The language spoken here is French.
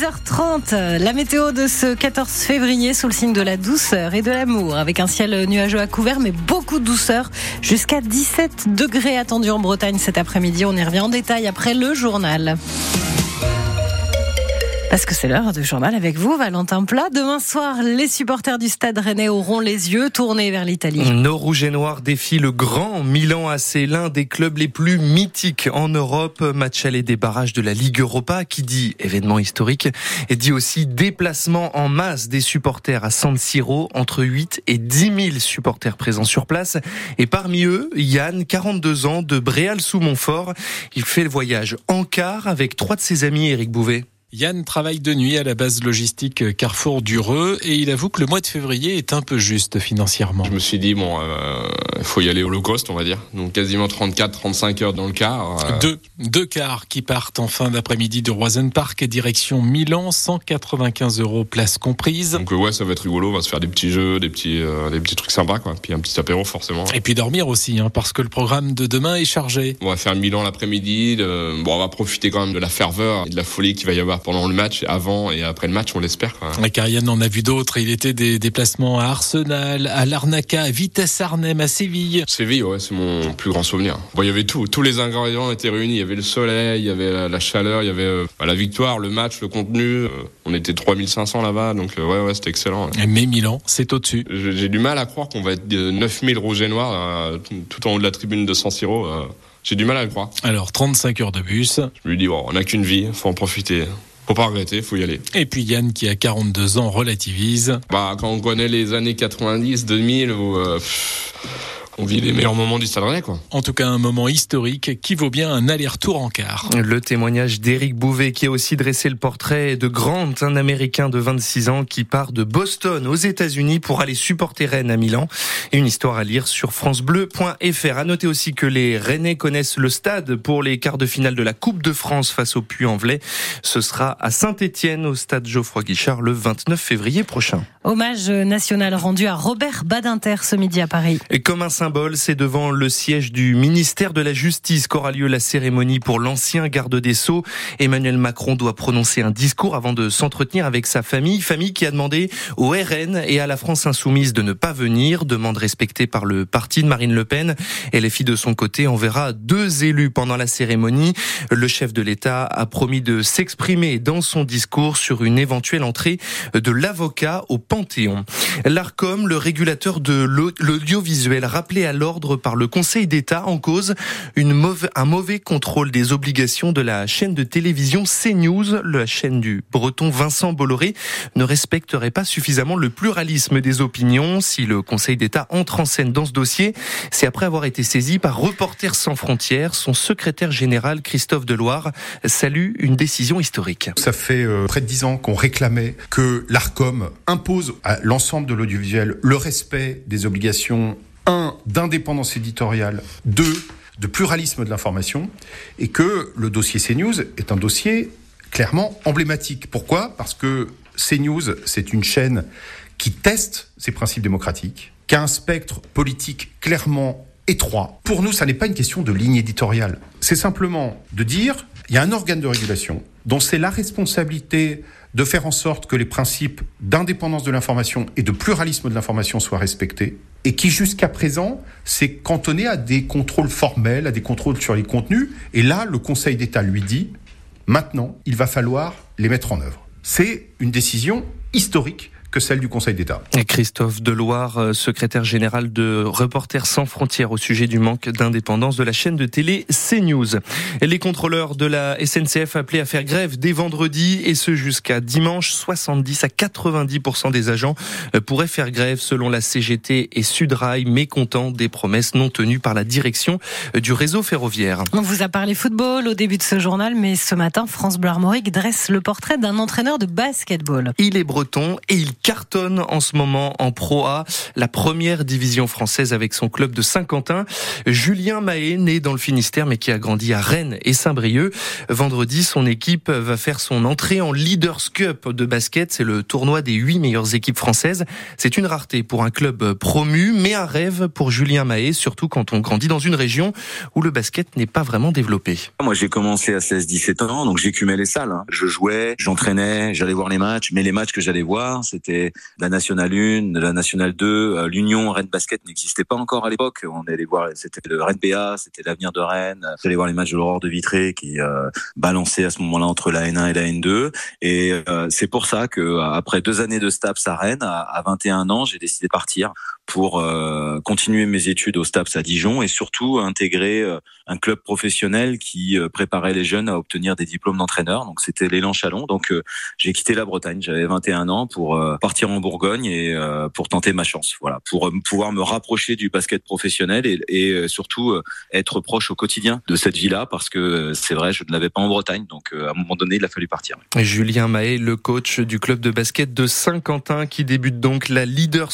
6h30, la météo de ce 14 février sous le signe de la douceur et de l'amour, avec un ciel nuageux à couvert, mais beaucoup de douceur, jusqu'à 17 degrés attendus en Bretagne cet après-midi. On y revient en détail après le journal. Parce que c'est l'heure du journal avec vous, Valentin Plat. Demain soir, les supporters du Stade Rennais auront les yeux tournés vers l'Italie. Nos rouges et noirs défient le grand Milan AC, l'un des clubs les plus mythiques en Europe. Match aller des barrages de la Ligue Europa, qui dit événement historique, et dit aussi déplacement en masse des supporters à San Siro, entre 8 et 10 000 supporters présents sur place. Et parmi eux, Yann, 42 ans, de Bréal sous Montfort. Il fait le voyage en car avec trois de ses amis, Eric Bouvet. Yann travaille de nuit à la base logistique Carrefour d'Ureux et il avoue que le mois de février est un peu juste financièrement. Je me suis dit, bon, il euh, faut y aller au low cost, on va dire. Donc quasiment 34-35 heures dans le car. Euh... Deux, deux cars qui partent en fin d'après-midi de Roisen Park, direction Milan, 195 euros place comprise. Donc ouais, ça va être rigolo, on va se faire des petits jeux, des petits, euh, des petits trucs sympas, quoi. Puis un petit apéro forcément. Et puis dormir aussi, hein, parce que le programme de demain est chargé. On va faire Milan l'après-midi, bon, on va profiter quand même de la ferveur et de la folie qu'il va y avoir pendant le match, avant et après le match, on l'espère. La Carienne en a vu d'autres. Il était des déplacements à Arsenal, à Larnaca, à Vitesse Arnhem, à Séville. Séville, ouais, c'est mon plus grand souvenir. Bon, il y avait tout. Tous les ingrédients étaient réunis. Il y avait le soleil, il y avait la chaleur, il y avait euh, la victoire, le match, le contenu. Euh, on était 3500 là-bas, donc euh, ouais, ouais, c'était excellent. Mais Milan, c'est au-dessus. J'ai du mal à croire qu'on va être 9000 rouges et noirs tout en haut de la tribune de San Siro. J'ai du mal à le croire. Alors, 35 heures de bus. Je lui dis, bon, on n'a qu'une vie, faut en profiter. Faut pas regretter, faut y aller. Et puis Yann, qui a 42 ans, relativise. Bah, quand on connaît les années 90, 2000, où, euh, on vit les meilleurs moments du Stade Rennais, quoi. En tout cas, un moment historique qui vaut bien un aller-retour en quart. Le témoignage d'Éric Bouvet qui a aussi dressé le portrait de Grant, un Américain de 26 ans qui part de Boston aux États-Unis pour aller supporter Rennes à Milan. Et une histoire à lire sur francebleu.fr. À noter aussi que les Rennais connaissent le stade pour les quarts de finale de la Coupe de France face au Puy-en-Velay. Ce sera à Saint-Étienne au stade Geoffroy Guichard le 29 février prochain. Hommage national rendu à Robert Badinter ce midi à Paris. Et comme un symbole, c'est devant le siège du ministère de la Justice qu'aura lieu la cérémonie pour l'ancien garde des Sceaux. Emmanuel Macron doit prononcer un discours avant de s'entretenir avec sa famille, famille qui a demandé au RN et à la France insoumise de ne pas venir, demande respectée par le parti de Marine Le Pen. Et les filles de son côté enverra deux élus pendant la cérémonie. Le chef de l'État a promis de s'exprimer dans son discours sur une éventuelle entrée de l'avocat au Panthéon. L'ARCOM, le régulateur de l'audiovisuel, rappelé à l'ordre par le Conseil d'État en cause une mauvaise, un mauvais contrôle des obligations de la chaîne de télévision CNews, la chaîne du breton Vincent Bolloré, ne respecterait pas suffisamment le pluralisme des opinions. Si le Conseil d'État entre en scène dans ce dossier, c'est après avoir été saisi par Reporters sans frontières. Son secrétaire général, Christophe Deloire, salue une décision historique. Ça fait euh, près de dix ans qu'on réclamait que l'ARCOM impose à l'ensemble de l'audiovisuel le respect des obligations un, d'indépendance éditoriale, deux, de pluralisme de l'information, et que le dossier CNews est un dossier clairement emblématique. Pourquoi? Parce que CNews, c'est une chaîne qui teste ses principes démocratiques, qui a un spectre politique clairement étroit. Pour nous, ça n'est pas une question de ligne éditoriale. C'est simplement de dire, il y a un organe de régulation dont c'est la responsabilité de faire en sorte que les principes d'indépendance de l'information et de pluralisme de l'information soient respectés, et qui jusqu'à présent s'est cantonné à des contrôles formels, à des contrôles sur les contenus, et là, le Conseil d'État lui dit, maintenant, il va falloir les mettre en œuvre. C'est une décision historique que celle du Conseil d'État. Christophe Deloire, euh, secrétaire général de Reporters sans frontières au sujet du manque d'indépendance de la chaîne de télé CNews. Les contrôleurs de la SNCF appelés à faire grève dès vendredi et ce jusqu'à dimanche, 70 à 90% des agents euh, pourraient faire grève selon la CGT et Sudrail, mécontents des promesses non tenues par la direction euh, du réseau ferroviaire. On vous a parlé football au début de ce journal, mais ce matin, France Bleu Armorique dresse le portrait d'un entraîneur de basketball. Il est breton et il cartonne en ce moment en Pro A, la première division française avec son club de Saint-Quentin. Julien Mahé, né dans le Finistère mais qui a grandi à Rennes et Saint-Brieuc. Vendredi, son équipe va faire son entrée en Leaders Cup de basket. C'est le tournoi des huit meilleures équipes françaises. C'est une rareté pour un club promu, mais un rêve pour Julien Mahé, surtout quand on grandit dans une région où le basket n'est pas vraiment développé. Moi, j'ai commencé à 16-17 ans, donc j'écumais les salles. Hein. Je jouais, j'entraînais, j'allais voir les matchs, mais les matchs que j'allais voir, c'était la Nationale 1, la Nationale 2, euh, l'Union Rennes Basket n'existait pas encore à l'époque. On allait voir, c'était le Rennes BA, c'était l'avenir de Rennes. J'allais voir les matchs de l'Aurore de Vitré qui euh, balançaient à ce moment-là entre la N1 et la N2. Et euh, c'est pour ça que après deux années de STAPS à Rennes, à 21 ans, j'ai décidé de partir pour euh, continuer mes études au STAPS à Dijon et surtout intégrer euh, un club professionnel qui euh, préparait les jeunes à obtenir des diplômes d'entraîneur. Donc c'était l'élan Chalon. Donc j'ai quitté la Bretagne, j'avais 21 ans pour partir en Bourgogne et pour tenter ma chance. Voilà, pour pouvoir me rapprocher du basket professionnel et, et surtout être proche au quotidien de cette vie-là parce que c'est vrai, je ne l'avais pas en Bretagne. Donc à un moment donné, il a fallu partir. Julien Mahé, le coach du club de basket de Saint-Quentin qui débute donc la Leaders